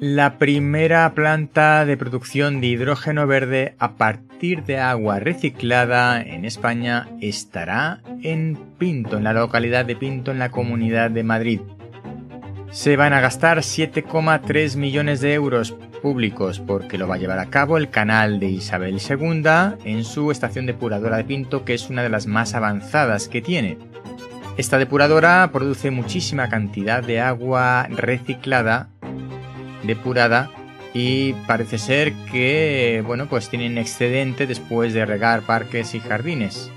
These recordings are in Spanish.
La primera planta de producción de hidrógeno verde a partir de agua reciclada en España estará en Pinto, en la localidad de Pinto, en la Comunidad de Madrid. Se van a gastar 7,3 millones de euros públicos porque lo va a llevar a cabo el canal de Isabel II en su estación depuradora de Pinto, que es una de las más avanzadas que tiene. Esta depuradora produce muchísima cantidad de agua reciclada depurada y parece ser que, bueno, pues tienen excedente después de regar parques y jardines.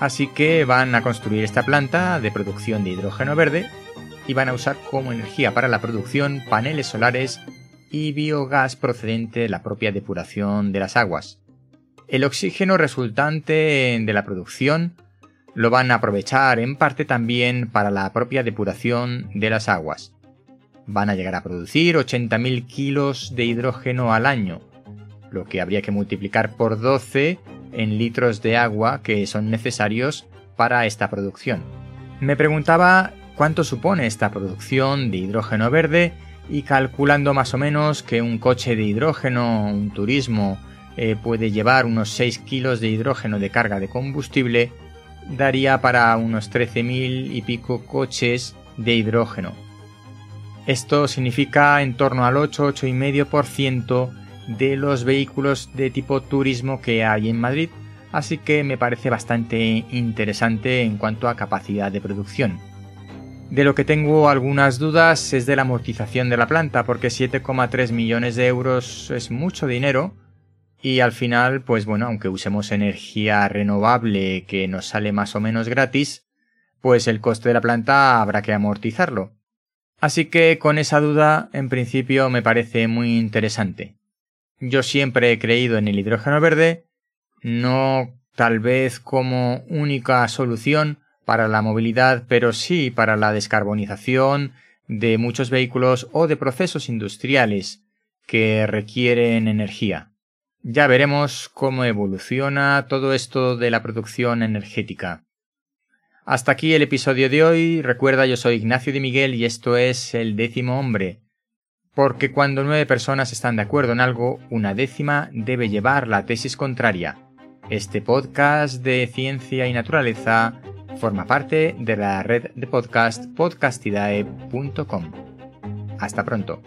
Así que van a construir esta planta de producción de hidrógeno verde y van a usar como energía para la producción paneles solares y biogás procedente de la propia depuración de las aguas. El oxígeno resultante de la producción lo van a aprovechar en parte también para la propia depuración de las aguas van a llegar a producir 80.000 kilos de hidrógeno al año, lo que habría que multiplicar por 12 en litros de agua que son necesarios para esta producción. Me preguntaba cuánto supone esta producción de hidrógeno verde y calculando más o menos que un coche de hidrógeno, un turismo, eh, puede llevar unos 6 kilos de hidrógeno de carga de combustible, daría para unos 13.000 y pico coches de hidrógeno. Esto significa en torno al 8-8,5% de los vehículos de tipo turismo que hay en Madrid, así que me parece bastante interesante en cuanto a capacidad de producción. De lo que tengo algunas dudas es de la amortización de la planta, porque 7,3 millones de euros es mucho dinero y al final, pues bueno, aunque usemos energía renovable que nos sale más o menos gratis, pues el coste de la planta habrá que amortizarlo. Así que con esa duda, en principio, me parece muy interesante. Yo siempre he creído en el hidrógeno verde, no tal vez como única solución para la movilidad, pero sí para la descarbonización de muchos vehículos o de procesos industriales que requieren energía. Ya veremos cómo evoluciona todo esto de la producción energética. Hasta aquí el episodio de hoy. Recuerda, yo soy Ignacio de Miguel y esto es El décimo hombre. Porque cuando nueve personas están de acuerdo en algo, una décima debe llevar la tesis contraria. Este podcast de ciencia y naturaleza forma parte de la red de podcast podcastidae.com. Hasta pronto.